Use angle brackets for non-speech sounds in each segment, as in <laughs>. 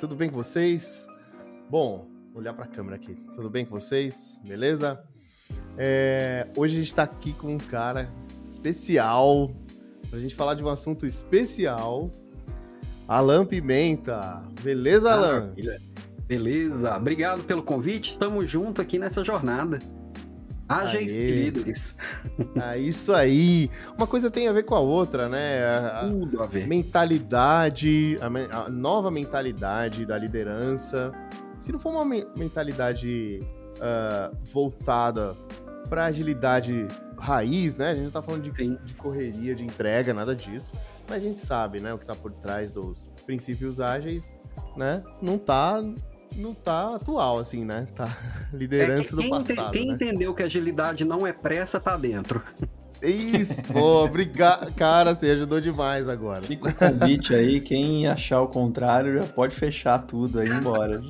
tudo bem com vocês? Bom, olhar para a câmera aqui. Tudo bem com vocês? Beleza? É, hoje a gente está aqui com um cara especial para a gente falar de um assunto especial. Alan Pimenta. Beleza, Alan? Beleza. Obrigado pelo convite. Estamos junto aqui nessa jornada. Haja líderes. Ah, isso aí. Uma coisa tem a ver com a outra, né? A, Tudo a ver. Mentalidade, a, a, nova mentalidade da liderança. Se não for uma me mentalidade uh, voltada para agilidade raiz, né? A gente não tá falando de, de, correria, de entrega, nada disso. Mas a gente sabe, né? O que tá por trás dos princípios ágeis, né? Não tá não tá atual, assim, né? Tá <laughs> liderança é, do passado. Quem né? entendeu que agilidade não é pressa, tá dentro. Isso, pô, obrigado. Cara, você ajudou demais agora. Fica o convite aí, quem achar o contrário já pode fechar tudo aí e ir embora.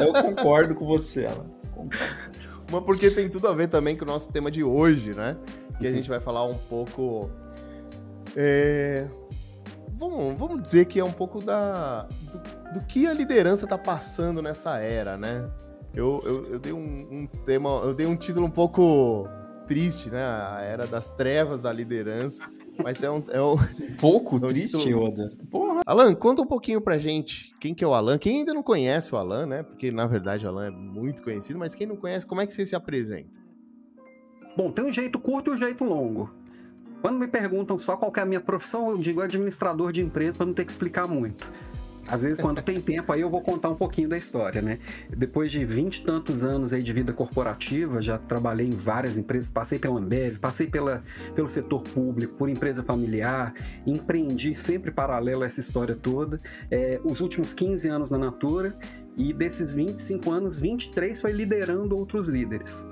Eu concordo com você, ela. Mas porque tem tudo a ver também com o nosso tema de hoje, né? Que a gente vai falar um pouco. É... Vamos, vamos dizer que é um pouco da, do, do que a liderança está passando nessa era, né? Eu, eu, eu, dei um, um, tema, eu dei um título um pouco triste, né? A era das trevas da liderança. Mas é um. É um pouco é um triste, título... Oda. Porra. Alan, conta um pouquinho pra gente quem que é o Alan. Quem ainda não conhece o Alan, né? Porque na verdade o Alan é muito conhecido, mas quem não conhece, como é que você se apresenta? Bom, tem um jeito curto e um jeito longo. Quando me perguntam só qual é a minha profissão, eu digo administrador de empresa para não ter que explicar muito. Às vezes, quando tem tempo, aí eu vou contar um pouquinho da história, né? Depois de vinte e tantos anos aí de vida corporativa, já trabalhei em várias empresas, passei pela Ambev, passei pela, pelo setor público, por empresa familiar, empreendi sempre paralelo a essa história toda. É, os últimos 15 anos na Natura, e desses 25 anos, 23 foi liderando outros líderes.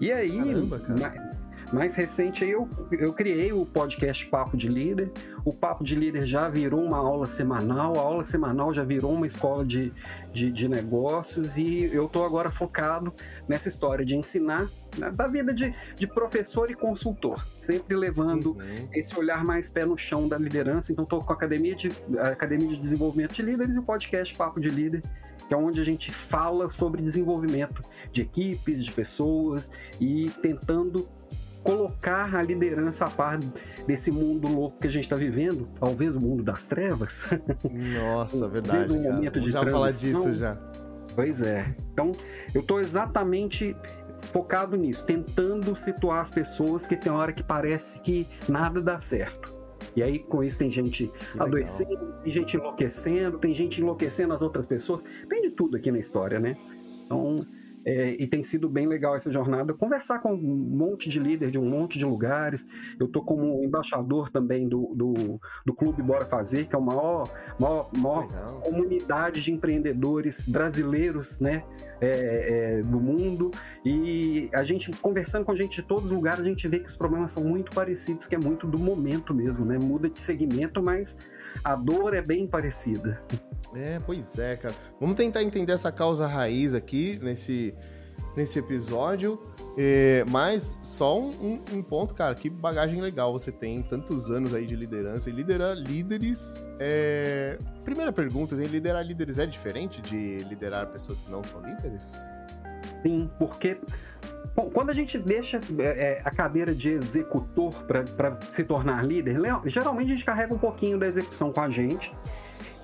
E aí, Caramba, cara. Mais recente aí eu, eu criei o podcast Papo de Líder. O Papo de Líder já virou uma aula semanal, a aula semanal já virou uma escola de, de, de negócios e eu estou agora focado nessa história de ensinar né, da vida de, de professor e consultor, sempre levando uhum. esse olhar mais pé no chão da liderança. Então estou com a Academia de, a Academia de Desenvolvimento de Líderes e o podcast Papo de Líder que é onde a gente fala sobre desenvolvimento de equipes, de pessoas e tentando colocar a liderança a par desse mundo louco que a gente está vivendo, talvez o mundo das trevas. Nossa, <laughs> verdade. um momento de já falar disso já. Pois é. Então, eu estou exatamente focado nisso, tentando situar as pessoas que tem hora que parece que nada dá certo. E aí, com isso, tem gente adoecendo, tem gente enlouquecendo, tem gente enlouquecendo as outras pessoas. Tem de tudo aqui na história, né? Então, é, e tem sido bem legal essa jornada. Conversar com um monte de líder de um monte de lugares. Eu tô como embaixador também do, do, do Clube Bora Fazer, que é a maior, maior, maior comunidade de empreendedores brasileiros né, é, é, do mundo. E a gente, conversando com a gente de todos os lugares, a gente vê que os problemas são muito parecidos, que é muito do momento mesmo, né? Muda de segmento, mas a dor é bem parecida. É, pois é, cara. Vamos tentar entender essa causa raiz aqui nesse, nesse episódio. É, mas só um, um, ponto, cara, que bagagem legal você tem, tantos anos aí de liderança e liderar líderes. É... Primeira pergunta, assim, liderar líderes é diferente de liderar pessoas que não são líderes? Sim, porque Bom, quando a gente deixa é, é a cadeira de executor para se tornar líder, geralmente a gente carrega um pouquinho da execução com a gente.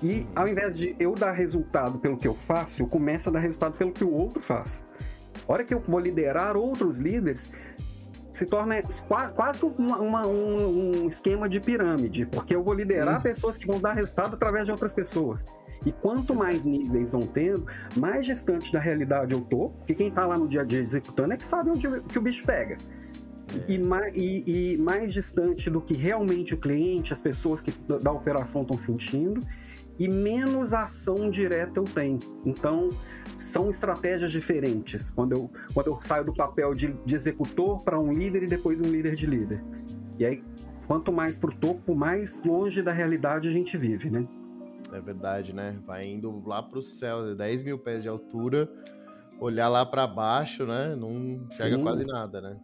E ao invés de eu dar resultado pelo que eu faço, eu começo a dar resultado pelo que o outro faz. A hora que eu vou liderar outros líderes, se torna quase uma, uma, um, um, esquema de pirâmide, porque eu vou liderar uhum. pessoas que vão dar resultado através de outras pessoas. E quanto mais níveis vão tendo, mais distante da realidade eu tô, porque quem tá lá no dia a dia executando é que sabe onde que o bicho pega. E, mais, e, e mais distante do que realmente o cliente, as pessoas que da operação estão sentindo, e menos ação direta eu tenho. Então, são estratégias diferentes quando eu, quando eu saio do papel de, de executor para um líder e depois um líder de líder. E aí, quanto mais para o topo, mais longe da realidade a gente vive, né? É verdade, né? Vai indo lá para o céu, 10 mil pés de altura, olhar lá para baixo, né? Não pega quase nada, né?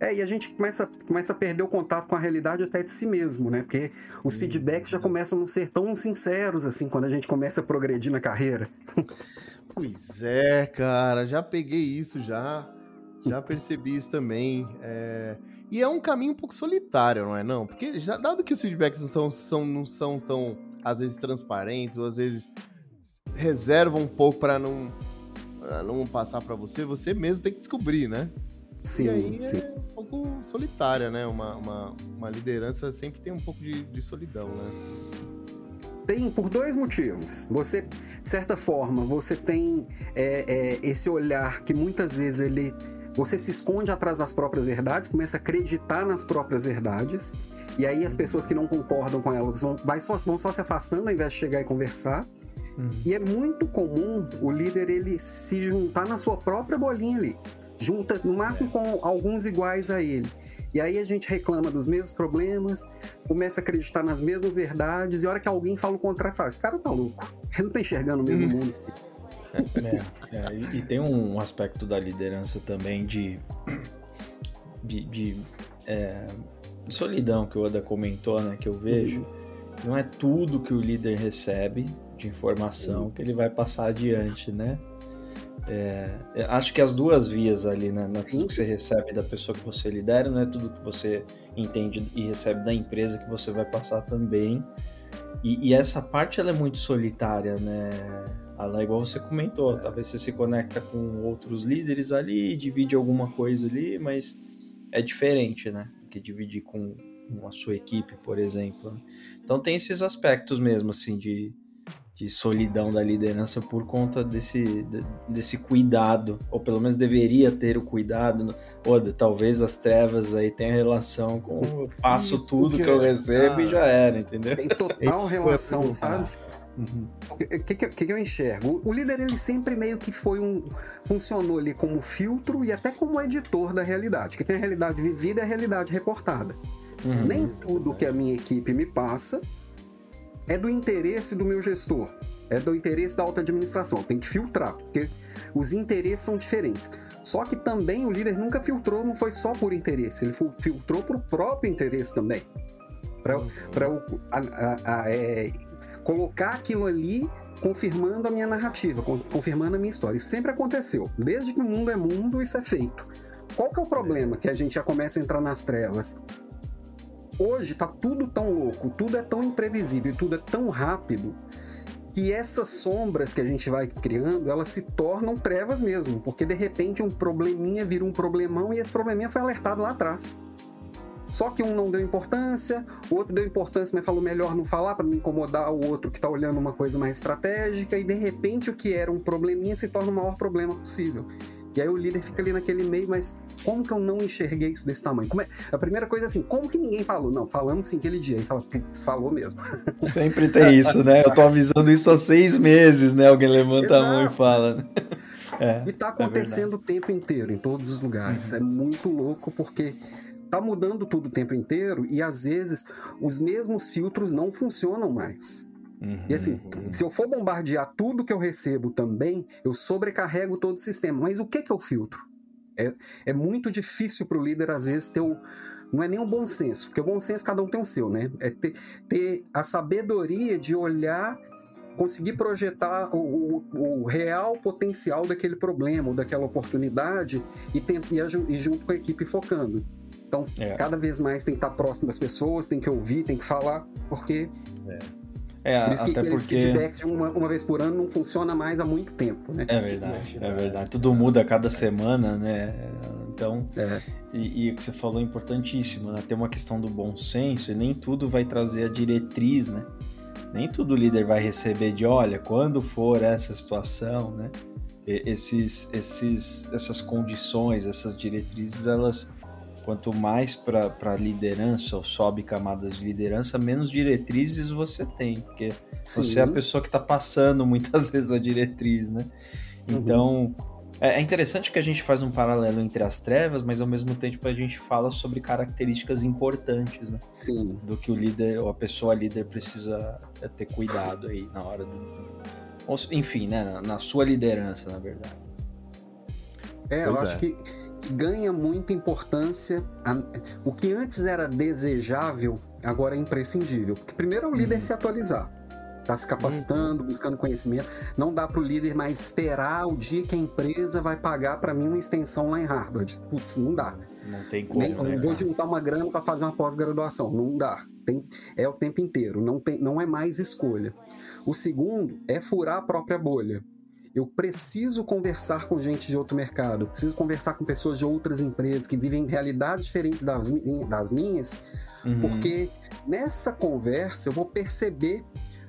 É, e a gente começa, começa a perder o contato com a realidade até de si mesmo, né? Porque os hum. feedbacks já começam a não ser tão sinceros assim quando a gente começa a progredir na carreira. Pois é, cara, já peguei isso já. Já percebi isso também. É... E é um caminho um pouco solitário, não é não? Porque já, dado que os feedbacks não, tão, são, não são tão, às vezes, transparentes, ou às vezes reservam um pouco para não, não passar para você, você mesmo tem que descobrir, né? Sim, e aí sim. é um pouco solitária, né? Uma, uma, uma liderança sempre tem um pouco de, de solidão, né? Tem por dois motivos. Você, de certa forma, você tem é, é, esse olhar que muitas vezes ele você se esconde atrás das próprias verdades, começa a acreditar nas próprias verdades, e aí as pessoas que não concordam com elas vão, vai só, vão só se afastando ao invés de chegar e conversar. Uhum. E é muito comum o líder ele se juntar na sua própria bolinha ali junta no máximo com alguns iguais a ele. E aí a gente reclama dos mesmos problemas, começa a acreditar nas mesmas verdades, e a hora que alguém fala o contrário, fala: esse cara tá louco, ele não tá enxergando o mesmo hum. mundo. É, é, e, e, tem um aspecto da liderança também de, de, de, é, de solidão que o Oda comentou, né? Que eu vejo. Não é tudo que o líder recebe de informação Sim. que ele vai passar adiante, né? É, é, acho que as duas vias ali, né? Não é tudo que você recebe da pessoa que você lidera, não é tudo que você entende e recebe da empresa que você vai passar também. E, e essa parte ela é muito solitária, né? Ela, igual você comentou, é. talvez você se conecta com outros líderes ali, divide alguma coisa ali, mas é diferente, né? Que dividir com, com a sua equipe, por exemplo. Então tem esses aspectos mesmo, assim, de de solidão da liderança por conta desse, desse cuidado, ou pelo menos deveria ter o cuidado. Ou talvez as trevas aí tenham relação com eu faço Isso, tudo que eu recebo ah, e já era, entendeu? Tem total <laughs> relação, sabe? Uhum. O que, que, que, eu enxergo? O líder ele sempre meio que foi um. funcionou ali como filtro e até como editor da realidade. Que tem a realidade vivida e a realidade reportada. Uhum. Nem tudo que a minha equipe me passa é do interesse do meu gestor, é do interesse da alta administração. Tem que filtrar, porque os interesses são diferentes. Só que também o líder nunca filtrou, não foi só por interesse, ele filtrou para o próprio interesse também. Para uhum. é, colocar aquilo ali confirmando a minha narrativa, confirmando a minha história. Isso sempre aconteceu. Desde que o mundo é mundo, isso é feito. Qual que é o problema? Que a gente já começa a entrar nas trevas hoje tá tudo tão louco, tudo é tão imprevisível, tudo é tão rápido que essas sombras que a gente vai criando, elas se tornam trevas mesmo, porque de repente um probleminha vira um problemão e esse probleminha foi alertado lá atrás. Só que um não deu importância, o outro deu importância, mas falou melhor não falar para não incomodar o outro que está olhando uma coisa mais estratégica, e de repente o que era um probleminha se torna o maior problema possível. E aí o líder fica ali naquele meio, mas como que eu não enxerguei isso desse tamanho? É... A primeira coisa é assim, como que ninguém falou? Não, falamos sim aquele dia. E fala, falou mesmo. <laughs> Sempre tem isso, né? Eu tô avisando isso há seis meses, né? Alguém levanta Exato. a mão e fala. É, e tá é acontecendo é o tempo inteiro, em todos os lugares. Uhum. É muito louco porque tá mudando tudo o tempo inteiro e às vezes os mesmos filtros não funcionam mais. Uhum, e assim, uhum. se eu for bombardear tudo que eu recebo também, eu sobrecarrego todo o sistema. Mas o que, que eu filtro? É, é muito difícil para o líder, às vezes, ter o. Não é nem o bom senso, porque o bom senso cada um tem o seu, né? É ter, ter a sabedoria de olhar, conseguir projetar o, o, o real potencial daquele problema, ou daquela oportunidade, e, tem, e, e junto com a equipe focando. Então, é. cada vez mais tem que estar próximo das pessoas, tem que ouvir, tem que falar, porque é. É, Por isso que até aqueles porque... feedbacks uma, uma vez por ano não funciona mais há muito tempo, né? É verdade, é verdade. Tudo muda a cada semana, né? Então, é. e, e, o que você falou é importantíssimo, né? Tem uma questão do bom senso e nem tudo vai trazer a diretriz, né? Nem todo líder vai receber de, olha, quando for essa situação, né? Esses, esses, essas condições, essas diretrizes, elas Quanto mais para a liderança ou sobe camadas de liderança, menos diretrizes você tem, porque Sim. você é a pessoa que está passando muitas <laughs> vezes a diretriz, né? Uhum. Então, uhum. é interessante que a gente faz um paralelo entre as trevas, mas ao mesmo tempo a gente fala sobre características importantes, né? Sim. Do que o líder ou a pessoa líder precisa é, ter cuidado aí na hora do. Enfim, né? Na, sua liderança, na verdade. É, pois eu é. acho que ganha muita importância. O que antes era desejável, agora é imprescindível. Porque primeiro é o líder uhum. se atualizar. Tá se capacitando, uhum. buscando conhecimento. Não dá para o líder mais esperar o dia que a empresa vai pagar para mim uma extensão lá em Harvard. Putz, não dá. Não tem como. Nem, né, vou juntar uma grana para fazer uma pós-graduação. Não dá. Tem, é o tempo inteiro. Não, tem, não é mais escolha. O segundo é furar a própria bolha. Eu preciso conversar com gente de outro mercado, preciso conversar com pessoas de outras empresas que vivem realidades diferentes das, das minhas, uhum. porque nessa conversa eu vou perceber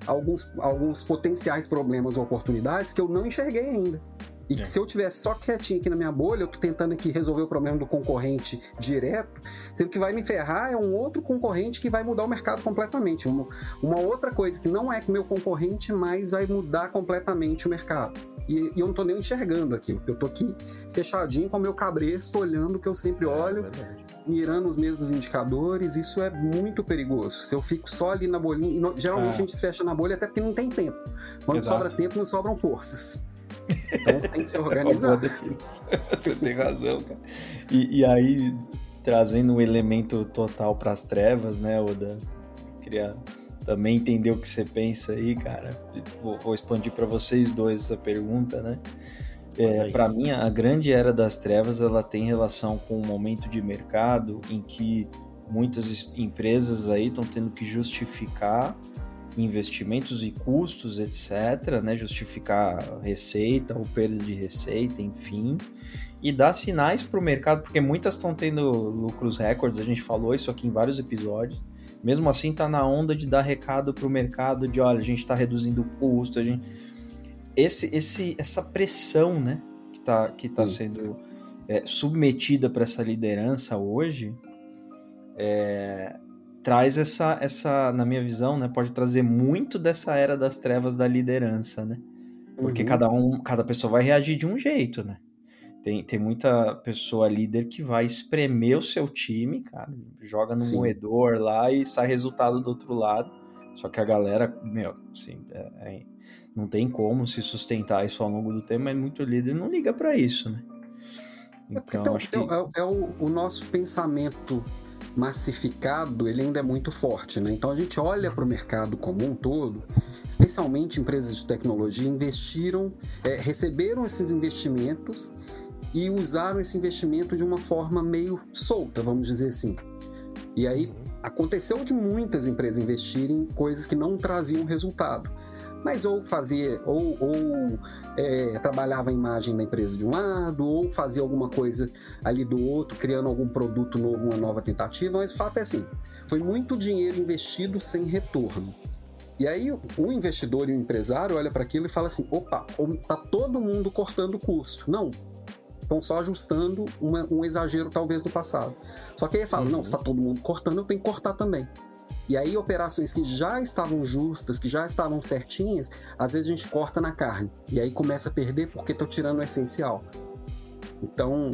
alguns, alguns potenciais problemas ou oportunidades que eu não enxerguei ainda. E é. se eu tivesse só quietinho aqui na minha bolha, eu tô tentando aqui resolver o problema do concorrente direto, sendo que vai me ferrar é um outro concorrente que vai mudar o mercado completamente. Uma, uma outra coisa que não é meu concorrente, mas vai mudar completamente o mercado. E, e eu não tô nem enxergando aquilo. Eu tô aqui fechadinho com o meu cabresto, olhando o que eu sempre é olho, é mirando os mesmos indicadores. Isso é muito perigoso. Se eu fico só ali na bolinha, e geralmente é. a gente se fecha na bolha até porque não tem tempo. Quando Exato. sobra tempo, não sobram forças. Então tem que se organizar. <laughs> Você tem razão, cara. E, e aí, trazendo um elemento total para as trevas, né, Oda? Queria também entender o que você pensa aí, cara. Vou, vou expandir para vocês dois essa pergunta, né? É, para mim, a grande era das trevas ela tem relação com o momento de mercado em que muitas empresas aí estão tendo que justificar investimentos e custos, etc., né? justificar receita ou perda de receita, enfim, e dar sinais para o mercado, porque muitas estão tendo lucros recordes, a gente falou isso aqui em vários episódios. Mesmo assim, está na onda de dar recado para o mercado de, olha, a gente está reduzindo o custo, a gente... Esse, esse, essa pressão, né, que está que tá sendo é, submetida para essa liderança hoje, é, traz essa, essa, na minha visão, né, pode trazer muito dessa era das trevas da liderança, né? Porque uhum. cada um, cada pessoa vai reagir de um jeito, né? Tem, tem muita pessoa líder que vai espremer o seu time, cara, joga no Sim. moedor lá e sai resultado do outro lado. Só que a galera, meu, assim, é, é, não tem como se sustentar isso ao longo do tempo, mas muito líder não liga para isso, né? É então, é, acho que... é, é o, o nosso pensamento massificado, ele ainda é muito forte, né? Então a gente olha para o mercado como um todo, especialmente empresas de tecnologia investiram, é, receberam esses investimentos e usaram esse investimento de uma forma meio solta, vamos dizer assim. E aí aconteceu de muitas empresas investirem em coisas que não traziam resultado mas ou fazia, ou, ou é, trabalhava a imagem da empresa de um lado, ou fazia alguma coisa ali do outro, criando algum produto novo, uma nova tentativa, mas o fato é assim, foi muito dinheiro investido sem retorno. E aí o investidor e o empresário olha para aquilo e fala assim, opa, tá todo mundo cortando o custo. Não, estão só ajustando uma, um exagero talvez do passado. Só que aí fala, uhum. não, se está todo mundo cortando, eu tenho que cortar também. E aí, operações que já estavam justas, que já estavam certinhas, às vezes a gente corta na carne. E aí começa a perder porque estou tirando o essencial. Então,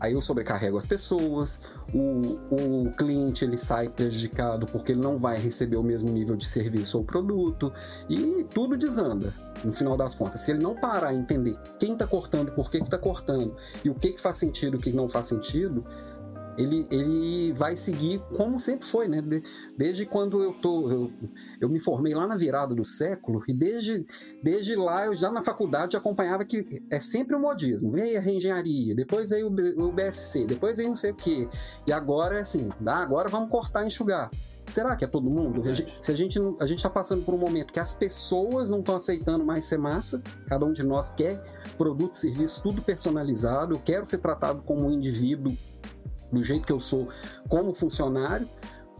aí eu sobrecarrego as pessoas, o, o cliente ele sai prejudicado porque ele não vai receber o mesmo nível de serviço ou produto, e tudo desanda, no final das contas. Se ele não parar a entender quem está cortando, por que está cortando, e o que, que faz sentido e o que não faz sentido, ele, ele vai seguir como sempre foi, né? De, desde quando eu tô. Eu, eu, me formei lá na virada do século, e desde, desde lá eu já na faculdade acompanhava que é sempre o modismo. Veio a reengenharia, depois veio o, o BSC, depois veio não sei o quê. E agora é assim, ah, agora vamos cortar e enxugar. Será que é todo mundo? Se a gente a gente está passando por um momento que as pessoas não estão aceitando mais ser massa, cada um de nós quer produto, serviço, tudo personalizado. Eu quero ser tratado como um indivíduo do jeito que eu sou como funcionário,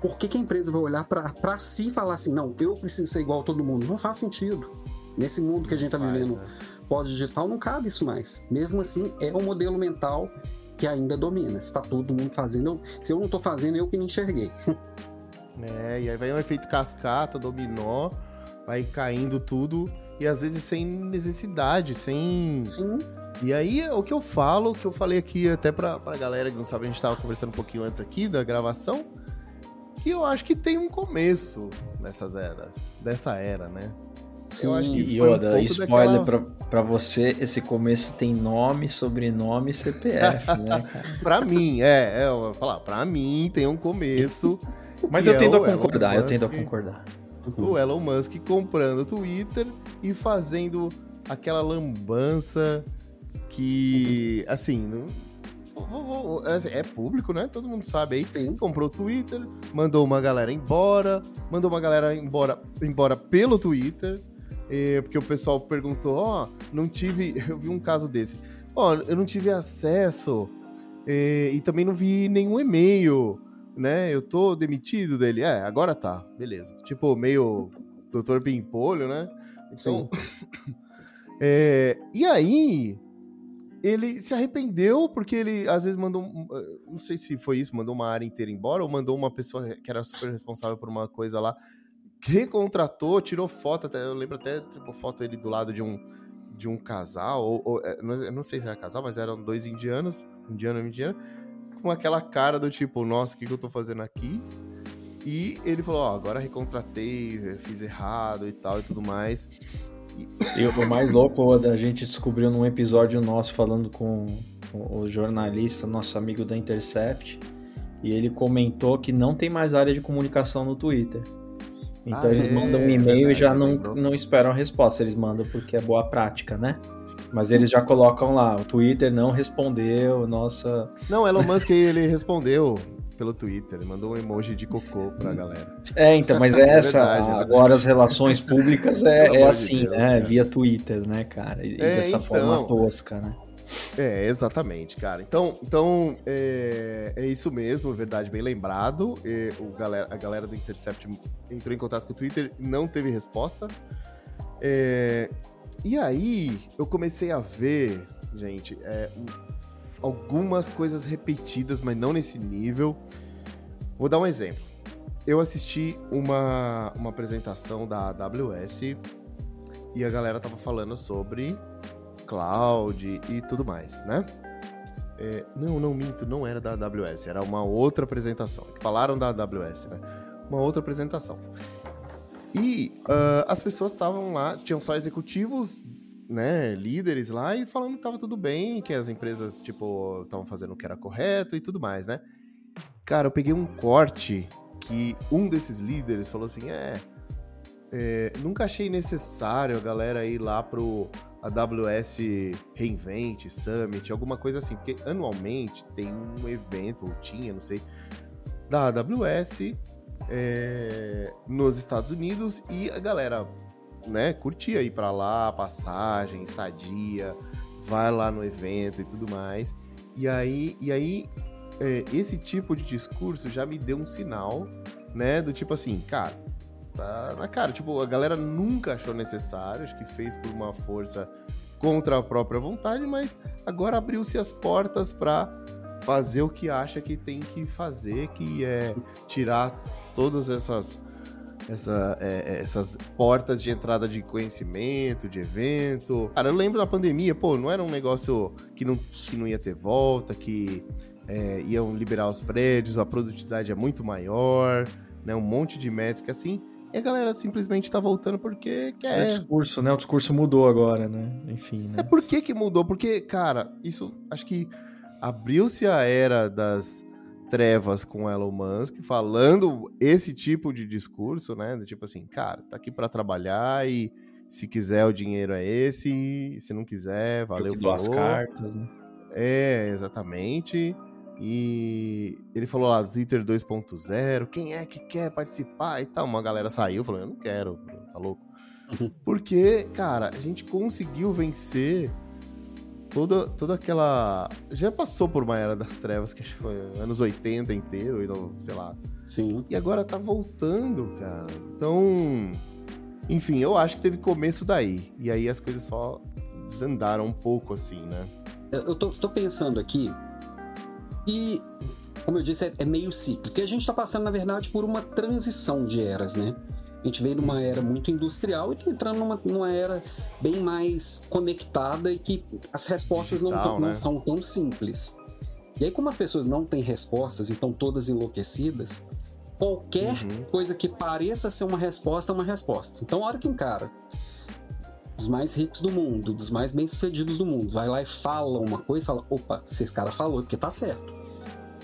por que, que a empresa vai olhar para si e falar assim, não, eu preciso ser igual a todo mundo? Não faz sentido. Nesse mundo que a gente está vivendo né? pós-digital, não cabe isso mais. Mesmo assim, é um modelo mental que ainda domina. Está todo mundo fazendo. Se eu não estou fazendo, eu que não enxerguei. <laughs> É, e aí vai um efeito cascata, dominó, vai caindo tudo, e às vezes sem necessidade, sem. Sim e aí, o que eu falo, o que eu falei aqui até pra, pra galera que não sabe, a gente tava conversando um pouquinho antes aqui da gravação, que eu acho que tem um começo nessas eras, dessa era, né? Sim, eu acho que Yoda, um spoiler daquela... pra, pra você, esse começo tem nome, sobrenome e CPF, né, <laughs> pra mim, é, é, eu vou falar, pra mim tem um começo. <laughs> Mas eu é tento a concordar, eu tento a concordar. O Elon Musk comprando o Twitter e fazendo aquela lambança que, assim, não, Assim, é público, né? Todo mundo sabe aí. Sim. Comprou o Twitter, mandou uma galera embora, mandou uma galera embora, embora pelo Twitter, porque o pessoal perguntou, ó, oh, não tive, <laughs> eu vi um caso desse, ó, oh, eu não tive acesso e também não vi nenhum e-mail, né? Eu tô demitido dele. É, agora tá, beleza. Tipo, meio Dr. Pimpolho, né? Então, <laughs> é, e aí, ele se arrependeu porque ele às vezes mandou, eh, não sei se foi isso, mandou uma área inteira embora ou mandou uma pessoa que era super responsável por uma coisa lá, recontratou, tirou foto, até, eu lembro até tipo foto ele do lado de um de um casal, ou, ou eh, não sei se era casal, mas eram dois indianos, indiano e indiana, com aquela cara do tipo, nossa, o que, que eu tô fazendo aqui? E ele falou, ó, oh, agora recontratei, fiz errado e tal e tudo mais. E o mais louco, a gente descobriu num episódio nosso falando com o jornalista, nosso amigo da Intercept, e ele comentou que não tem mais área de comunicação no Twitter. Então ah, eles é, mandam um e-mail é, e já não, não esperam a resposta, eles mandam porque é boa prática, né? Mas eles já colocam lá, o Twitter não respondeu, nossa. Não, Elon Musk ele respondeu pelo Twitter, mandou um emoji de cocô pra galera. É, então, mas <laughs> é, é essa. Verdade, é agora as relações públicas é, é assim, de Deus, né? Via Twitter, né, cara? E, é, dessa então, forma tosca, né? É, exatamente, cara. Então, então é, é isso mesmo, verdade, bem lembrado. E o galera, a galera do Intercept entrou em contato com o Twitter, não teve resposta. É, e aí, eu comecei a ver, gente, é, algumas coisas repetidas, mas não nesse nível. Vou dar um exemplo. Eu assisti uma, uma apresentação da AWS e a galera tava falando sobre cloud e tudo mais, né? É, não, não minto, não era da AWS, era uma outra apresentação. Falaram da AWS, né? Uma outra apresentação. E uh, as pessoas estavam lá, tinham só executivos né, líderes lá e falando que tava tudo bem, que as empresas, tipo, estavam fazendo o que era correto e tudo mais, né? Cara, eu peguei um corte que um desses líderes falou assim: é, é nunca achei necessário a galera ir lá pro AWS Reinvent, Summit, alguma coisa assim, porque anualmente tem um evento, ou tinha, não sei, da AWS é, nos Estados Unidos e a galera né, curtia ir para lá, passagem, estadia, vai lá no evento e tudo mais. E aí, e aí é, esse tipo de discurso já me deu um sinal, né, do tipo assim, cara, tá na cara, tipo, a galera nunca achou necessário, acho que fez por uma força contra a própria vontade, mas agora abriu-se as portas para fazer o que acha que tem que fazer, que é tirar todas essas essa, é, é, essas portas de entrada de conhecimento, de evento. Cara, eu lembro da pandemia, pô, não era um negócio que não, que não ia ter volta, que é, iam liberar os prédios, a produtividade é muito maior, né? Um monte de métrica assim. E a galera simplesmente tá voltando porque quer. É o discurso, né? O discurso mudou agora, né? Enfim, né? É por que que mudou? Porque, cara, isso acho que abriu-se a era das trevas com Elon Musk, falando esse tipo de discurso, né? Do tipo assim, cara, você tá aqui para trabalhar e se quiser o dinheiro é esse, se não quiser, valeu, falou. as cartas, né? É, exatamente. E ele falou lá, Twitter 2.0, quem é que quer participar e tal? Uma galera saiu, falou, eu não quero, tá louco? <laughs> Porque, cara, a gente conseguiu vencer toda, toda aquela. Já passou por uma era das trevas, que acho que foi anos 80 inteiro, e não, sei lá. Sim. E agora tá voltando, cara. Então. Enfim, eu acho que teve começo daí. E aí as coisas só desandaram um pouco, assim, né? Eu tô, tô pensando aqui. E, como eu disse, é, é meio cíclico. E a gente tá passando, na verdade, por uma transição de eras, né? A gente veio numa era muito industrial e tá entrando numa, numa era bem mais conectada e que as respostas Digital, não, né? não são tão simples. E aí, como as pessoas não têm respostas e estão todas enlouquecidas, qualquer uhum. coisa que pareça ser uma resposta é uma resposta. Então, a hora que um cara dos mais ricos do mundo, dos mais bem-sucedidos do mundo, vai lá e fala uma coisa fala, opa, se esse cara falou, porque tá certo.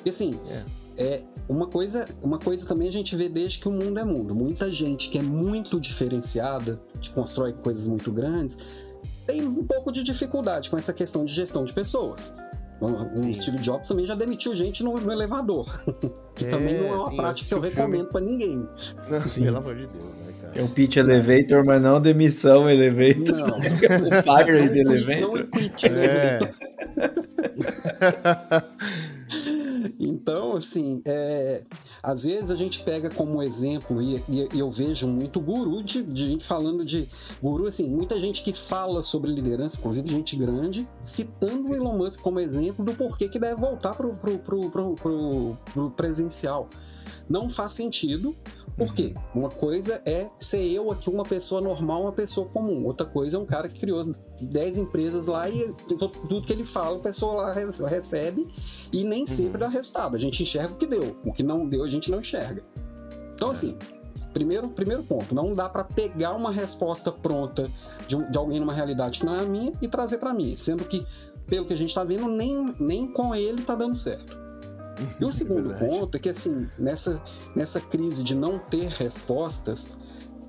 E assim, é. É. uma coisa, uma coisa também a gente vê desde que o mundo é mundo. Muita gente que é muito diferenciada, que constrói coisas muito grandes, tem um pouco de dificuldade com essa questão de gestão de pessoas. O Steve Jobs também já demitiu gente no, no elevador. <laughs> que é, também não é uma sim, prática que eu recomendo para ninguém. Não, sim. Pelo amor de Deus, né, cara? É o pitch elevator, mas não demissão elevator. Não. <laughs> o fire elevator. Não quit elevator. <laughs> Então, assim, é, às vezes a gente pega como exemplo, e, e eu vejo muito guru de, de, gente falando de guru, assim, muita gente que fala sobre liderança, inclusive gente grande, citando o Elon Musk como exemplo do porquê que deve voltar pro, pro, pro, pro, pro, pro presencial. Não faz sentido, por quê? Uma coisa é ser eu aqui, uma pessoa normal, uma pessoa comum. Outra coisa é um cara que criou 10 empresas lá e tudo que ele fala, a pessoa lá recebe e nem sempre dá resultado. A gente enxerga o que deu. O que não deu, a gente não enxerga. Então, é. assim, primeiro, primeiro ponto, não dá para pegar uma resposta pronta de, de, alguém numa realidade que não é a minha e trazer para mim. Sendo que, pelo que a gente tá vendo, nem, nem com ele tá dando certo. E o segundo Verdade. ponto é que, assim, nessa, nessa crise de não ter respostas,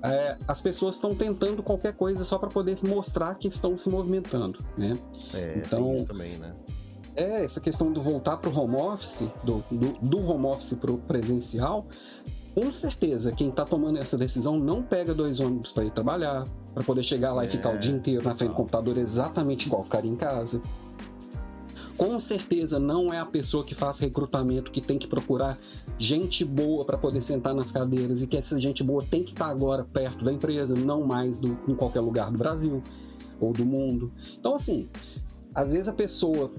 é, as pessoas estão tentando qualquer coisa só para poder mostrar que estão se movimentando, né? É, então, isso também, né? É, essa questão do voltar para o home office, do, do, do home office para o presencial, com certeza, quem está tomando essa decisão não pega dois ônibus para ir trabalhar, para poder chegar lá é, e ficar o dia inteiro na frente do computador exatamente igual ficaria em casa com certeza não é a pessoa que faz recrutamento que tem que procurar gente boa para poder sentar nas cadeiras e que essa gente boa tem que estar tá agora perto da empresa, não mais do, em qualquer lugar do Brasil ou do mundo. Então, assim, às vezes a pessoa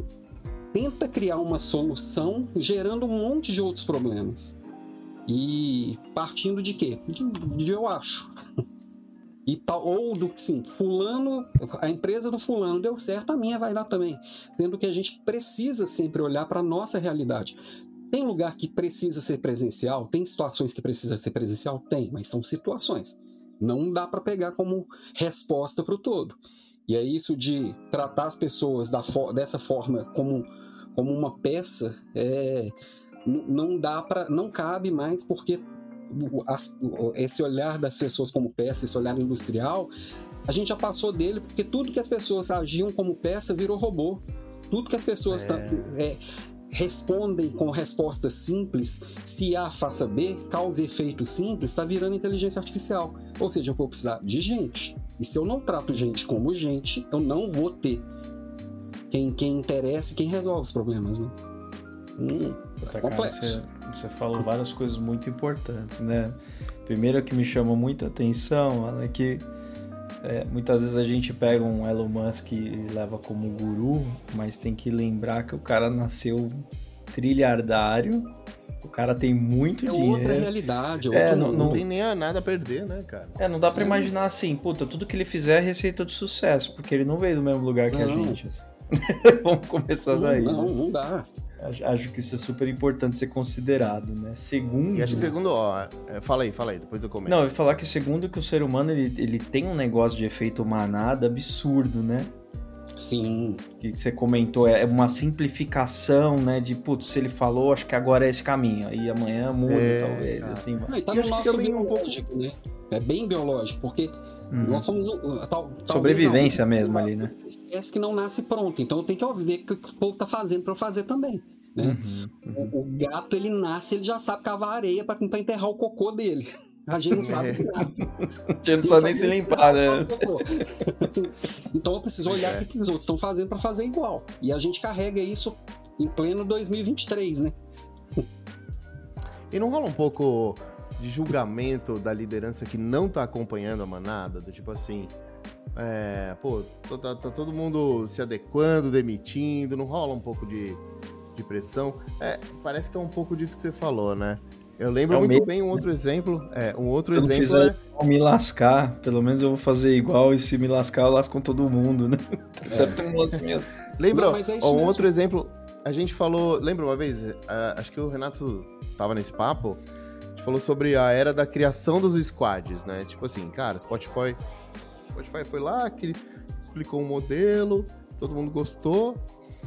tenta criar uma solução gerando um monte de outros problemas. E partindo de quê? De, de eu acho. E tal, ou do que sim, fulano, a empresa do fulano deu certo, a minha vai dar também. Sendo que a gente precisa sempre olhar para a nossa realidade. Tem lugar que precisa ser presencial, tem situações que precisa ser presencial, tem, mas são situações. Não dá para pegar como resposta para o todo. E é isso de tratar as pessoas da dessa forma como, como uma peça, é, não dá para, não cabe mais porque esse olhar das pessoas como peça, esse olhar industrial, a gente já passou dele porque tudo que as pessoas agiam como peça virou robô. Tudo que as pessoas é. é, respondem com respostas simples, se A faça B, causa efeito simples, está virando inteligência artificial. Ou seja, eu vou precisar de gente. E se eu não trato gente como gente, eu não vou ter quem, quem interessa e quem resolve os problemas. Né? Hum, é complexo. Cara, você, você, falou várias coisas muito importantes, né? Primeiro que me chama muita atenção é que é, muitas vezes a gente pega um Elon Musk e leva como guru, mas tem que lembrar que o cara nasceu trilhardário, o cara tem muito é dinheiro. outra realidade, é, outro... não, não, não, tem nem nada a perder, né, cara? É, não dá para imaginar assim, puta, tudo que ele fizer é receita de sucesso, porque ele não veio do mesmo lugar que não. a gente. Assim. <laughs> Vamos começar daí. Não, né? não dá. Acho que isso é super importante ser considerado, né? Segundo. E acho que segundo, ó, é, fala aí, fala aí, depois eu comento. Não, eu ia falar que segundo que o ser humano ele, ele tem um negócio de efeito manada absurdo, né? Sim. Que você comentou, é uma simplificação, né? De, putz, se ele falou, acho que agora é esse caminho. Aí amanhã muda, é, talvez, cara. assim. Não, e tá e no nosso biológico, né? É bem biológico, porque Uhum. Nós somos tal, Sobrevivência não, mesmo ali, né? Espécie que não nasce pronto. Então tenho que ver o que o povo tá fazendo para eu fazer também. Né? Uhum, uhum. O, o, gato ele nasce, ele já sabe cavar areia para enterrar o cocô dele. A gente não sabe é. nada. A gente não sabe nem se limpar, né? então eu preciso olhar é. o que os outros estão fazendo para fazer igual. E a gente carrega isso em pleno 2023, né? E não rola um pouco de julgamento da liderança que não tá acompanhando a manada, do tipo assim, é, pô, tá, tá, tá, todo mundo se adequando, demitindo, não rola um pouco de, de pressão? É, parece que é um pouco disso que você falou, né? Eu lembro é muito mesmo, bem um outro né? exemplo. É, um outro se exemplo é... me lascar, pelo menos eu vou fazer igual, e se me lascar, eu lasco com todo mundo, né? É. <laughs> Deve ter um lance mesmo. Lembra, não, é um mesmo. outro exemplo, a gente falou, lembra uma vez, uh, acho que o Renato tava nesse papo, falou sobre a era da criação dos squads, né? Tipo assim, cara, Spotify, Spotify foi lá, que explicou um modelo, todo mundo gostou.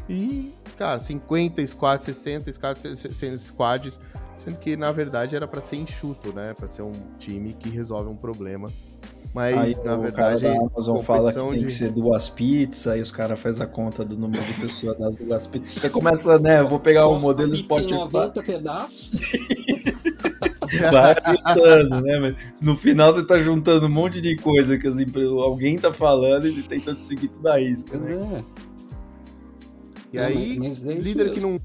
E, cara, 50 squads, 60 squads, 60 squads, sendo que na verdade era para ser enxuto, né? Para ser um time que resolve um problema. Mas Aí, na o verdade, cara da Amazon fala que tem de... que ser duas pizzas, aí os caras fazem a conta do número de pessoas das duas pizzas. Aí começa, né? Eu vou pegar o um modelo Spotify. 90 pedaços. <laughs> Vai ajustando, né? Mas no final você tá juntando um monte de coisa que as empresas, alguém tá falando e tentando seguir tudo a isca, né? É. E aí, mas, mas é líder que não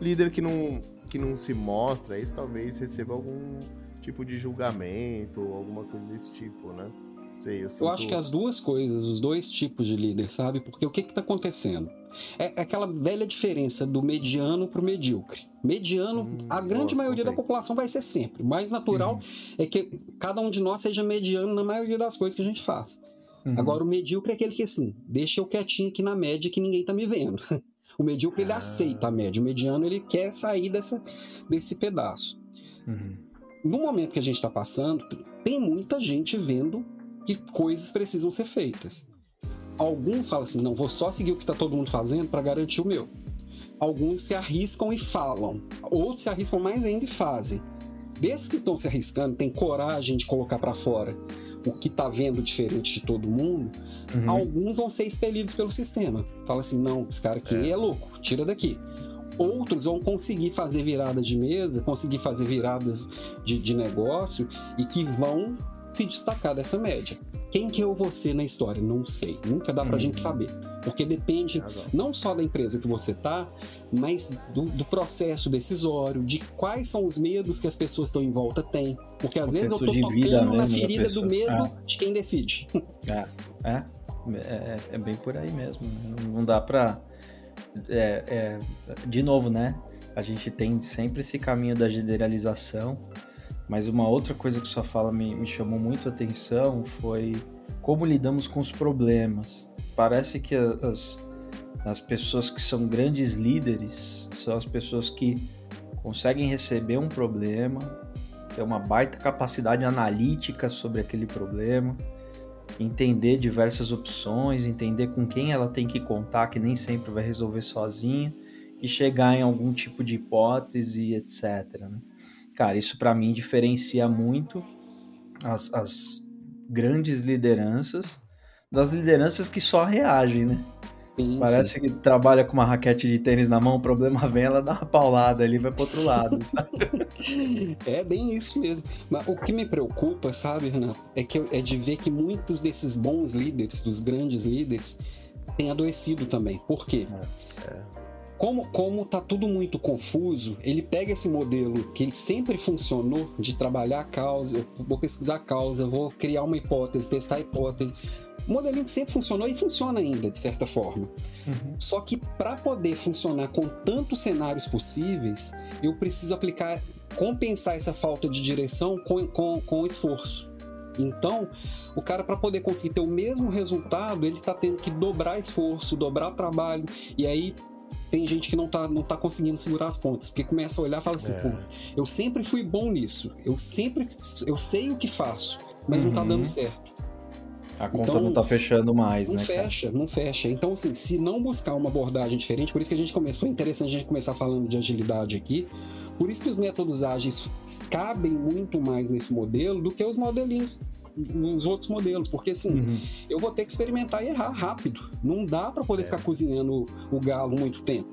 líder que não que não se mostra, isso talvez receba algum tipo de julgamento, alguma coisa desse tipo, né? Sei, eu, sinto... eu, acho que as duas coisas, os dois tipos de líder, sabe? Porque o que está acontecendo? É, é aquela velha diferença do mediano para o medíocre. Mediano, hum, a grande boa, maioria da população vai ser sempre. O mais natural uhum. é que cada um de nós seja mediano na maioria das coisas que a gente faz. Uhum. Agora, o medíocre é aquele que assim, deixa eu quietinho aqui na média que ninguém tá me vendo. <laughs> O medíocre ele ah. aceita a média, o mediano ele quer sair dessa, desse pedaço. Uhum. No momento que a gente está passando, tem muita gente vendo que coisas precisam ser feitas. Alguns falam assim: não, vou só seguir o que está todo mundo fazendo para garantir o meu. Alguns se arriscam e falam, outros se arriscam mais ainda e fazem. Desses que estão se arriscando, têm coragem de colocar para fora o que está vendo diferente de todo mundo, uhum. alguns vão ser expelidos pelo sistema. Fala assim, não, esse cara aqui é, é louco, tira daqui. Outros vão conseguir fazer viradas de mesa, conseguir fazer viradas de, de negócio e que vão se destacar dessa média. Quem que eu vou ser na história? Não sei. Nunca dá pra uhum. gente saber. Porque depende não só da empresa que você tá, mas do, do, processo decisório, de quais são os medos que as pessoas estão em volta têm. Porque às vezes eu tô tocando na ferida do medo ah. de quem decide. É, é, é, é, bem por aí mesmo. Né? Não dá pra. É, é, de novo, né? A gente tem sempre esse caminho da generalização mas uma outra coisa que sua fala me, me chamou muito a atenção foi como lidamos com os problemas. Parece que as, as pessoas que são grandes líderes são as pessoas que conseguem receber um problema, ter uma baita capacidade analítica sobre aquele problema, entender diversas opções, entender com quem ela tem que contar, que nem sempre vai resolver sozinha, e chegar em algum tipo de hipótese, etc. Né? Cara, isso para mim diferencia muito as, as grandes lideranças das lideranças que só reagem, né? Sim, Parece sim. que trabalha com uma raquete de tênis na mão, o problema <laughs> vem, ela dá uma paulada ali vai pro outro lado, sabe? É bem isso mesmo. Mas o que me preocupa, sabe, Renato, é, que, é de ver que muitos desses bons líderes, dos grandes líderes, têm adoecido também. Por quê? É, é como, como tá tudo muito confuso, ele pega esse modelo que ele sempre funcionou de trabalhar a causa, eu vou pesquisar a causa, vou criar uma hipótese, testar a hipótese. Um modelinho que sempre funcionou e funciona ainda, de certa forma. Uhum. Só que para poder funcionar com tantos cenários possíveis, eu preciso aplicar, compensar essa falta de direção com, com, com esforço. Então, o cara, para poder conseguir ter o mesmo resultado, ele está tendo que dobrar esforço, dobrar trabalho, e aí tem gente que não tá, não tá conseguindo segurar as pontas, porque começa a olhar e fala assim, é. pô, eu sempre fui bom nisso, eu sempre, eu sei o que faço, mas uhum. não tá dando certo. A conta então, não tá fechando mais, não né? Não fecha, cara? não fecha. Então, assim, se não buscar uma abordagem diferente, por isso que a gente começou, foi interessante a gente começar falando de agilidade aqui, por isso que os métodos ágeis cabem muito mais nesse modelo do que os modelinhos nos outros modelos, porque assim, uhum. eu vou ter que experimentar e errar rápido. Não dá para poder é. ficar cozinhando o galo muito tempo.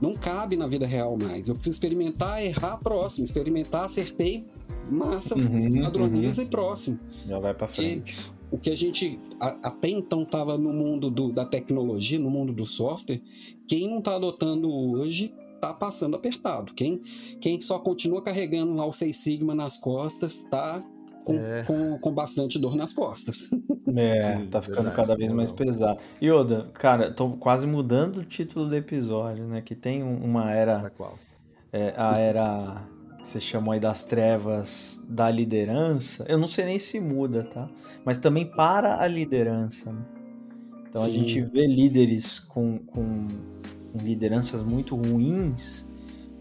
Não cabe na vida real mais. Eu preciso experimentar, errar próximo, experimentar, acertei, massa, uhum, padroniza uhum. e próximo. Já vai para frente. E o que a gente até então estava no mundo do, da tecnologia, no mundo do software, quem não está adotando hoje está passando apertado. Quem, quem só continua carregando lá o Seis Sigma nas costas está com, é. com, com, bastante dor nas costas. É, Sim, tá ficando verdade, cada vez mais pesado. E Oda, cara, tô quase mudando o título do episódio, né? Que tem uma era. qual? É, a era que você chamou aí das trevas da liderança. Eu não sei nem se muda, tá? Mas também para a liderança, né? Então Sim. a gente vê líderes com, com lideranças muito ruins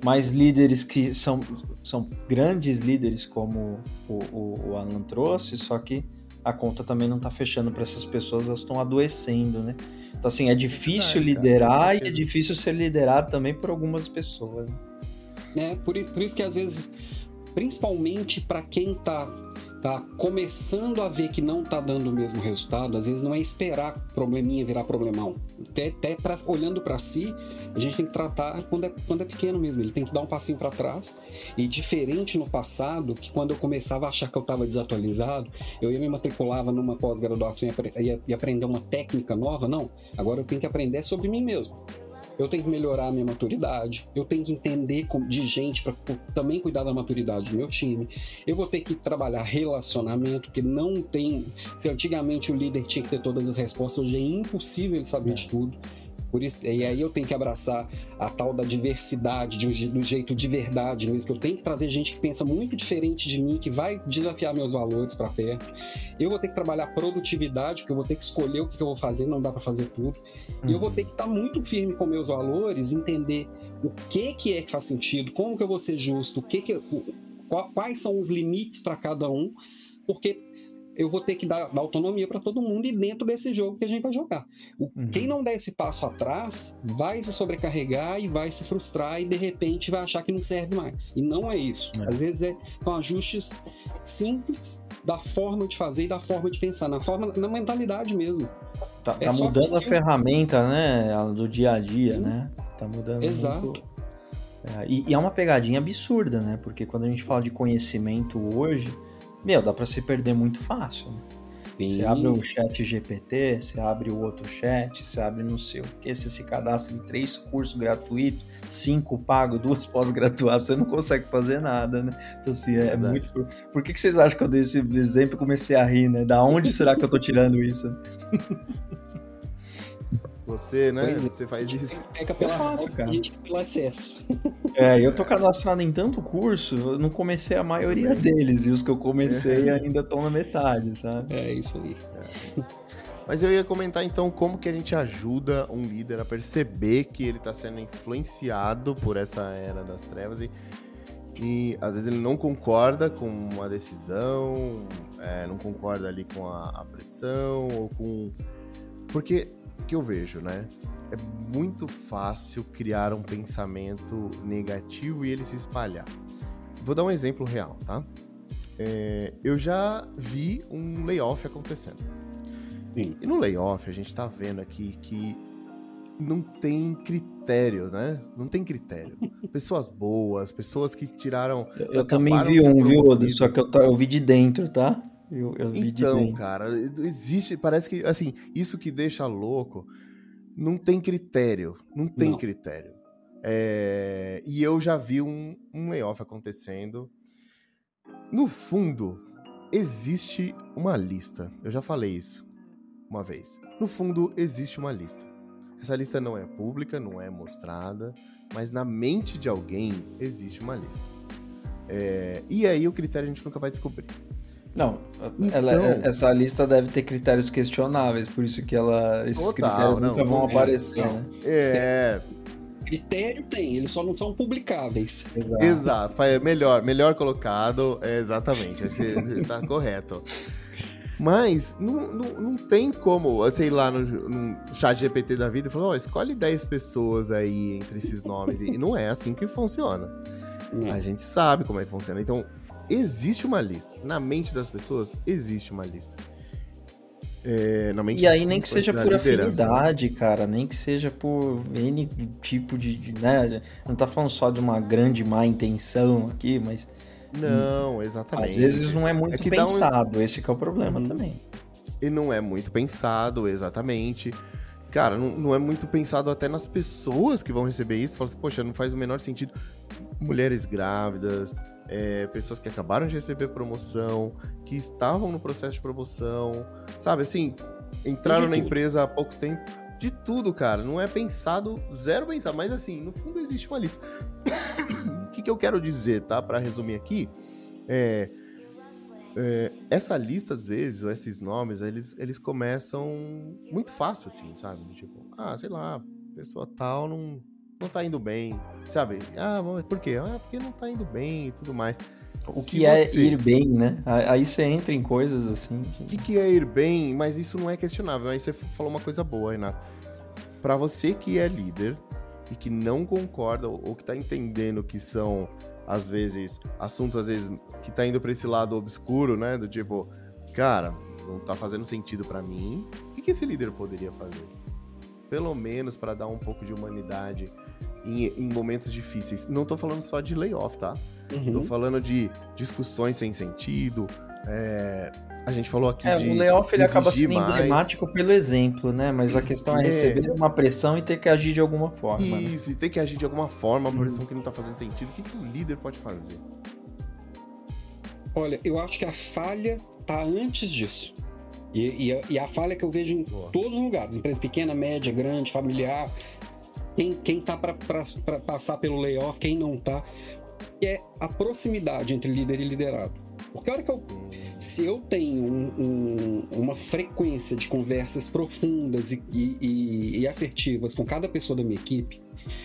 mas líderes que são, são grandes líderes, como o, o, o Alan trouxe, só que a conta também não tá fechando para essas pessoas, elas estão adoecendo, né? Então, assim, é difícil Verdade, liderar cara, e é difícil ser liderado também por algumas pessoas. Né? É, por, por isso que às vezes, principalmente para quem tá tá começando a ver que não tá dando o mesmo resultado, às vezes não é esperar probleminha virar problemão. Até, até pra, olhando para si, a gente tem que tratar quando é, quando é pequeno mesmo. Ele tem que dar um passinho para trás. E diferente no passado, que quando eu começava a achar que eu estava desatualizado, eu ia me matriculava numa pós-graduação e ia, ia aprender uma técnica nova. Não, agora eu tenho que aprender sobre mim mesmo eu tenho que melhorar a minha maturidade, eu tenho que entender de gente para também cuidar da maturidade do meu time, eu vou ter que trabalhar relacionamento, que não tem. Se antigamente o líder tinha que ter todas as respostas, hoje é impossível ele saber de tudo. Por isso, e aí eu tenho que abraçar a tal da diversidade, de, do jeito de verdade mesmo, que eu tenho que trazer gente que pensa muito diferente de mim, que vai desafiar meus valores para perto. Eu vou ter que trabalhar produtividade, porque eu vou ter que escolher o que eu vou fazer, não dá para fazer tudo. Uhum. E eu vou uhum. ter que estar tá muito firme com meus valores, entender o que que é que faz sentido, como que eu vou ser justo, o que que quais são os limites para cada um, porque eu vou ter que dar, dar autonomia para todo mundo e dentro desse jogo que a gente vai jogar. O, uhum. Quem não der esse passo atrás vai se sobrecarregar e vai se frustrar e de repente vai achar que não serve mais. E não é isso. É. Às vezes é, são ajustes simples da forma de fazer e da forma de pensar, na forma, na mentalidade mesmo. Tá, é tá mudando a ferramenta, né, do dia a dia, Sim. né? Tá mudando. Exato. Muito... É, e, e é uma pegadinha absurda, né? Porque quando a gente fala de conhecimento hoje, meu, dá para se perder muito fácil. Né? Você abre o chat GPT, você abre o outro chat, você abre no seu. Porque você se cadastra em três cursos gratuitos, cinco pago, duas <laughs> pós-graduações, você não consegue fazer nada, né? Então, assim, é, é muito. Por que, que vocês acham que eu dei esse exemplo e comecei a rir, né? Da onde será que eu tô tirando isso? <laughs> Você, né? Pois é. você faz isso. Pega pela fácil, cara. E pelo acesso. É, eu tô cadastrado em tanto curso, eu não comecei a maioria deles, e os que eu comecei é. ainda estão na metade, sabe? É isso aí. É. Mas eu ia comentar então como que a gente ajuda um líder a perceber que ele está sendo influenciado por essa era das trevas e, e às vezes ele não concorda com uma decisão, é, não concorda ali com a, a pressão ou com. Porque que eu vejo, né? É muito fácil criar um pensamento negativo e ele se espalhar. Vou dar um exemplo real, tá? É, eu já vi um layoff acontecendo. Sim. E no layoff a gente tá vendo aqui que não tem critério, né? Não tem critério. <laughs> Pessoas boas, pessoas que tiraram. Eu, também vi um, viu, Só que eu, eu vi de dentro, tá? Eu, eu então, cara, existe, parece que, assim, isso que deixa louco, não tem critério, não tem não. critério. É, e eu já vi um, um layoff acontecendo. No fundo, existe uma lista. Eu já falei isso uma vez. No fundo, existe uma lista. Essa lista não é pública, não é mostrada, mas na mente de alguém existe uma lista. É, e aí o critério a gente nunca vai descobrir. Não, então... ela, essa lista deve ter critérios questionáveis, por isso que ela, esses Total, critérios não, nunca vão é, aparecer, não. né? É. Critério tem, eles só não são publicáveis. Exato, Exato. melhor, melhor colocado, é, exatamente, está <laughs> correto. Mas não, não, não tem como, sei lá, no, no chat GPT da vida, falou, oh, escolhe 10 pessoas aí entre esses nomes. e não é assim que funciona. Hum. A gente sabe como é que funciona. Então, existe uma lista. Na mente das pessoas, existe uma lista. É, e aí nem que seja por né? afinidade, né? cara, nem que seja por N tipo de, de, né? Não tá falando só de uma grande má intenção aqui, mas não, exatamente. Às vezes não é muito é pensado, um... esse é o problema uhum. também. E não é muito pensado, exatamente. Cara, não, não, é muito pensado até nas pessoas que vão receber isso. Fala assim, poxa, não faz o menor sentido. Mulheres grávidas, é, pessoas que acabaram de receber promoção, que estavam no processo de promoção, sabe? Assim, entraram na empresa há pouco tempo. De tudo, cara. Não é pensado, zero pensado. Mas assim, no fundo existe uma lista. <coughs> o que, que eu quero dizer, tá? Para resumir aqui, é, é, essa lista, às vezes, ou esses nomes, eles, eles começam muito fácil, assim, sabe? Tipo, ah, sei lá, pessoa tal não não tá indo bem, sabe? Ah, por quê? Ah, porque não tá indo bem e tudo mais. O que é você... ir bem, né? Aí você entra em coisas assim. O que, que é ir bem? Mas isso não é questionável. Aí você falou uma coisa boa, Renato. Para você que é líder e que não concorda ou que tá entendendo que são, às vezes, assuntos, às vezes, que tá indo para esse lado obscuro, né? Do tipo, cara, não tá fazendo sentido para mim. O que, que esse líder poderia fazer? Pelo menos para dar um pouco de humanidade em, em, momentos difíceis. Não tô falando só de layoff, tá? Uhum. Tô falando de discussões sem sentido. É, a gente falou aqui é, de. O layoff ele acaba sendo mais. emblemático pelo exemplo, né? Mas a questão é, é receber uma pressão e ter que agir de alguma forma. Né? Isso, né? e ter que agir de alguma forma, uma pressão uhum. que não tá fazendo sentido. O que, que o líder pode fazer? Olha, eu acho que a falha tá antes disso. E, e, e a falha que eu vejo em Boa. todos os lugares, empresa pequena, média, grande, familiar, quem, quem tá para passar pelo layoff, quem não tá, que é a proximidade entre líder e liderado. Porque a hora que eu. Se eu tenho um, um, uma frequência de conversas profundas e, e, e, assertivas com cada pessoa da minha equipe,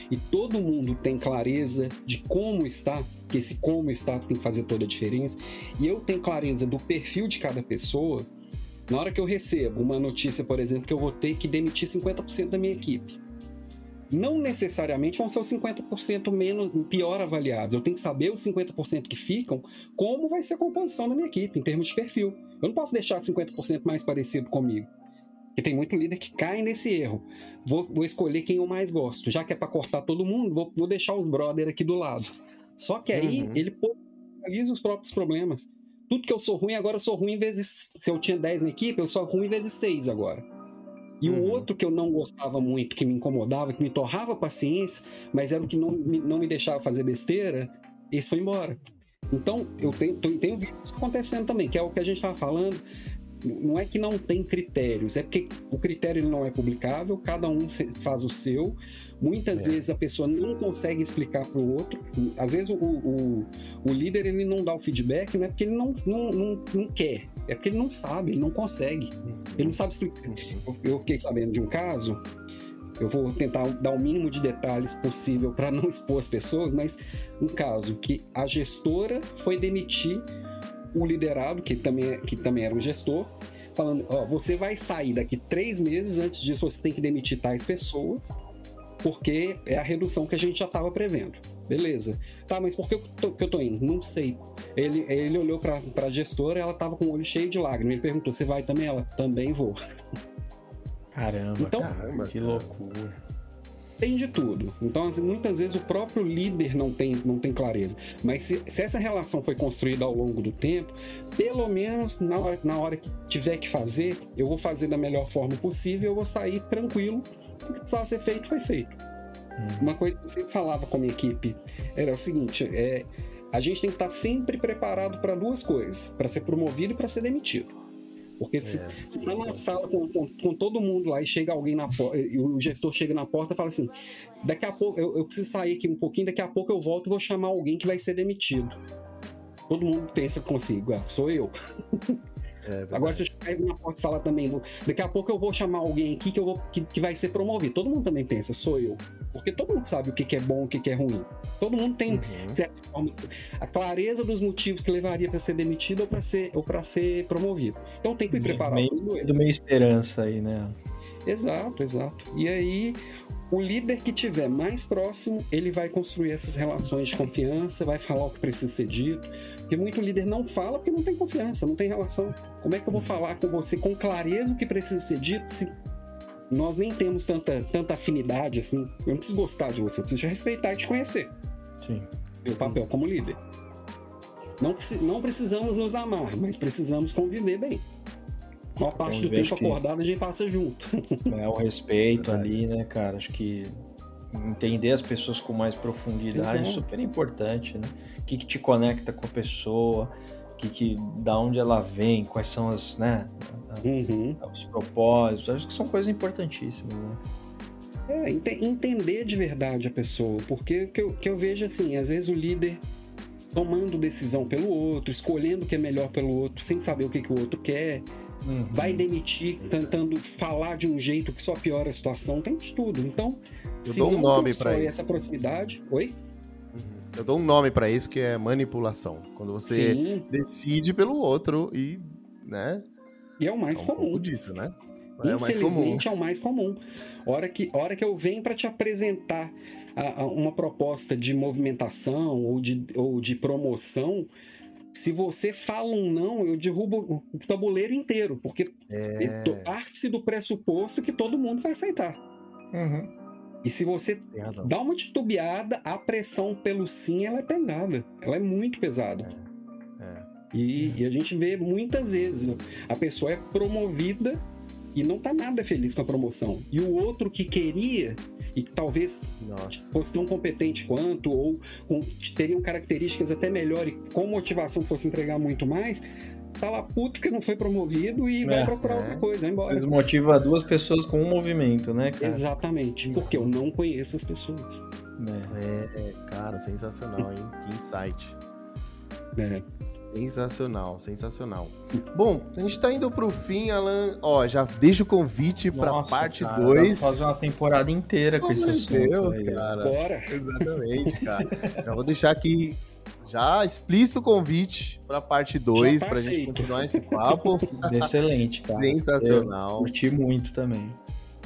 e todo mundo tem clareza de como está, que esse como está tem que fazer toda a diferença, e eu tenho clareza do perfil de cada pessoa, na hora que eu recebo uma notícia, por exemplo, que eu vou ter que demitir 50% da minha equipe não necessariamente vão ser os 50% menos pior avaliados. Eu tenho que saber os 50% que ficam, como vai ser a composição da minha equipe, em termos de perfil. Eu não posso deixar 50% mais parecido comigo. Porque tem muito líder que cai nesse erro. Vou, vou escolher quem eu mais gosto. Já que é para cortar todo mundo, vou, vou, deixar os brother aqui do lado. Só que aí uhum. ele potencializa os próprios problemas. Tudo que eu sou ruim, agora eu sou ruim vezes. Se eu tinha 10 na equipe, eu sou ruim vezes 6 agora. E uhum. o outro que eu não gostava muito, que me incomodava, que me torrava paciência, mas era o que não me, não me deixava fazer besteira, esse foi embora. Então, eu tenho, tenho visto isso acontecendo também, que é o que a gente estava falando não é que não tem critérios, é porque o critério não é publicável, cada um faz o seu. Muitas é. vezes a pessoa não consegue explicar para o outro. Às vezes o, o, o, líder ele não dá o feedback, não é porque ele não, não, não, não quer, é porque ele não sabe, ele não consegue. Ele não sabe explicar. Eu fiquei sabendo de um caso, eu vou tentar dar o mínimo de detalhes possível para não <laughs> expor as pessoas, mas um caso que a gestora foi demitir o liderado, que também, é, que também era um gestor, falando: ó, você vai sair daqui três meses, antes disso você tem que demitir tais pessoas, porque é a redução que a gente já estava prevendo. Beleza. Tá, mas por que eu tô, que eu tô indo? Não sei. Ele, ele olhou para a gestora, ela estava com o olho cheio de lágrimas. Ele perguntou: você vai também? Ela também vou. Caramba, então, caramba, que loucura tem de tudo. Então, assim, muitas vezes o próprio líder não tem, não tem clareza. Mas se, se, essa relação foi construída ao longo do tempo, pelo menos na hora, na hora que tiver que fazer, eu vou fazer da melhor forma possível, eu vou sair tranquilo. O que precisava ser feito, foi feito. Hum. Uma coisa que eu sempre falava com a minha equipe era o seguinte: é, a gente tem que estar sempre preparado para duas coisas, para ser promovido e para ser demitido. Porque se, é. se tá numa sala com, com, com, todo mundo lá e chega alguém na porta, o gestor chega na porta e fala assim: daqui a pouco eu, eu, preciso sair aqui um pouquinho, daqui a pouco eu volto e vou chamar alguém que vai ser demitido. Todo mundo pensa consigo, ah, sou eu. É Agora, se eu chegar na porta e falar também, daqui a pouco eu vou chamar alguém aqui que, eu vou, que, que vai ser promovido. Todo mundo também pensa, sou eu. Porque todo mundo sabe o que, é bom e o que, é ruim. Todo mundo tem uhum. certa forma, a clareza dos motivos que levaria para ser demitido ou para ser, ou ser promovido. Então tem que ir preparado. Meio, do meio esperança aí, né? Exato, exato. E aí, o líder que tiver mais próximo, ele vai construir essas relações de confiança, vai falar o que precisa ser dito. Porque muito líder não fala porque não tem confiança, não tem relação. Como é que eu vou uhum. falar com você com clareza o que precisa ser dito se nós nem temos tanta, tanta afinidade assim. Eu não preciso gostar de você, eu preciso te respeitar e te conhecer. Sim. Meu papel como líder. Não, não precisamos nos amar, mas precisamos conviver bem. A maior parte do tempo acordado a gente passa junto. <laughs> É o respeito ali, né, cara? Acho que entender as pessoas com mais profundidade é super importante, né? O que, que te conecta com a pessoa, que, que da onde ela vem, quais são as, né, uhum. os propósitos, acho que são coisas importantíssimas, né? É, ent entender de verdade a pessoa, porque que eu, que eu vejo assim, às vezes o líder tomando decisão pelo outro, escolhendo o que é melhor pelo outro, sem saber o que, que o outro quer, uhum. vai demitir tentando falar de um jeito que só piora a situação, tem de tudo. Então, eu se dou um nome para isso. essa proximidade, oi? Eu dou um nome para isso que é manipulação. Quando você Sim. decide pelo outro e, né? E é o mais é um comum. Disso, né? É o mais comum. é o mais comum. Hora que, hora que eu venho para te apresentar a, a uma proposta de movimentação ou de, ou de promoção, se você fala um não, eu derrubo o tabuleiro inteiro, porque é... parte-se do pressuposto que todo mundo vai aceitar. Uhum. E se você dá uma titubeada, a pressão pelo sim ela é pesada. Ela é muito pesada. É. É. E, e, a gente vê muitas vezes a pessoa é promovida e não tá nada feliz com a promoção. E o outro que queria e que talvez Nossa. fosse tão competente quanto ou com, teriam características até melhores com motivação fosse entregar muito mais, tá lá puto que não foi promovido e é, vai procurar é. outra coisa, vai embora. Vocês motivam duas pessoas com um movimento, né, cara? Exatamente, porque eu não conheço as pessoas. É, é cara, sensacional, hein? Que insight. É. Sensacional, sensacional. Bom, a gente tá indo pro fim, Alan. Ó, já deixa o convite Nossa, pra parte 2. fazer uma temporada inteira com oh, esse assunto. Meu Deus, aí. cara. Bora. Exatamente, cara. já vou deixar aqui já explícito o convite pra parte 2, pra gente continuar esse papo. <laughs> Excelente, cara. Sensacional. Eu curti muito também.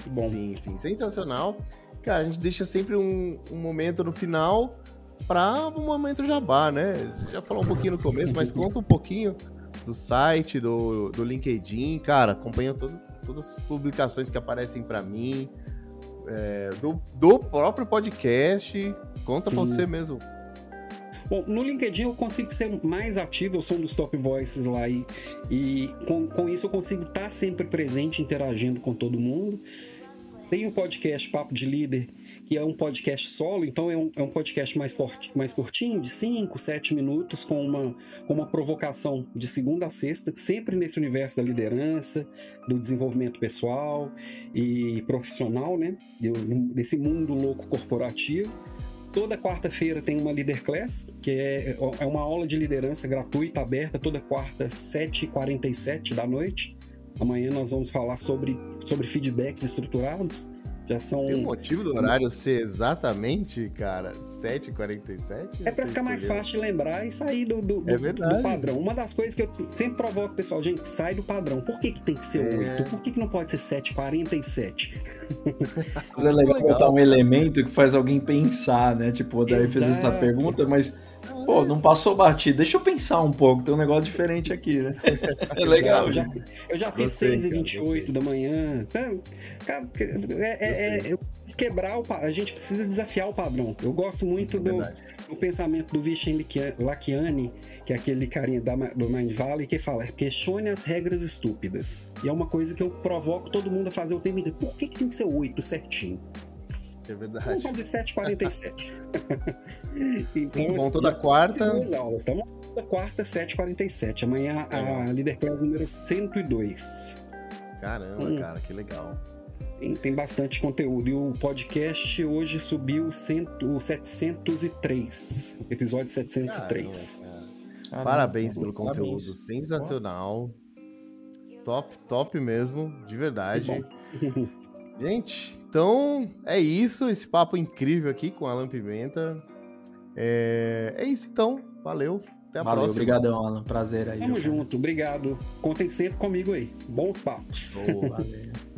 Bom. Sim, sim, sensacional. Cara, a gente deixa sempre um, um momento no final para um momento jabá, né? Já falou um pouquinho no começo, mas conta um pouquinho do site, do, do LinkedIn. Cara, acompanha todo, todas as publicações que aparecem para mim, é, do, do próprio podcast. Conta Sim. você mesmo. Bom, no LinkedIn eu consigo ser mais ativo, eu sou um dos top voices lá e, e com, com isso eu consigo estar sempre presente, interagindo com todo mundo. Tem o podcast Papo de Líder, que é um podcast solo, então é um, é um podcast mais, forte, mais curtinho, de 5, 7 minutos, com uma, com uma provocação de segunda a sexta, sempre nesse universo da liderança, do desenvolvimento pessoal e profissional, né? Desse mundo louco corporativo. Toda quarta-feira tem uma Leader Class, que é, é uma aula de liderança gratuita, aberta, toda quarta, 7h47 da noite. Amanhã nós vamos falar sobre, sobre feedbacks estruturados. Já são. Tem um motivo do horário ser exatamente, cara, 7h47? É pra ficar mais fácil de lembrar e sair do, do, é do, do, padrão. Uma das coisas que eu sempre provoco o pessoal, gente, sai do padrão. Por que, que tem que ser é... 8? Por que, que não pode ser 7h47? Mas é legal, legal botar um elemento que faz alguém pensar, né? Tipo, daí Exato. fez essa pergunta, mas Pô, não passou batido. Deixa eu pensar um pouco, tem um negócio diferente aqui, né? <laughs> É legal. Eu já, eu já fiz 6 e 28 da manhã. Cara, é, é, é, quebrar o A gente precisa desafiar o padrão. Eu gosto muito do, do, pensamento do Vishen Lakiani, que é aquele carinha da, do Mind Valley, que fala: questione as regras estúpidas. E é uma coisa que eu provoco todo mundo a fazer o tempo inteiro. Por que, que tem que ser 8 certinho? É verdade. Vamos fazer 7h47. então, Muito bom, toda quarta. aulas. Então, toda quarta, 7h47. Amanhã a Leader Class número 102. Caramba, hum. cara, que legal. Tem, tem, bastante conteúdo. E o podcast hoje subiu o 703. Episódio 703. Caramba, cara. Parabéns pelo conteúdo. Sensacional. Top, top mesmo, de verdade. Gente, então é isso. Esse papo incrível aqui com a Alan Pimenta. É, é isso então. Valeu. Até a Valeu, próxima. Obrigadão, Alan. Prazer aí. Tamo junto. Obrigado. Contem sempre comigo aí. Bons papos. Boa, valeu. <laughs>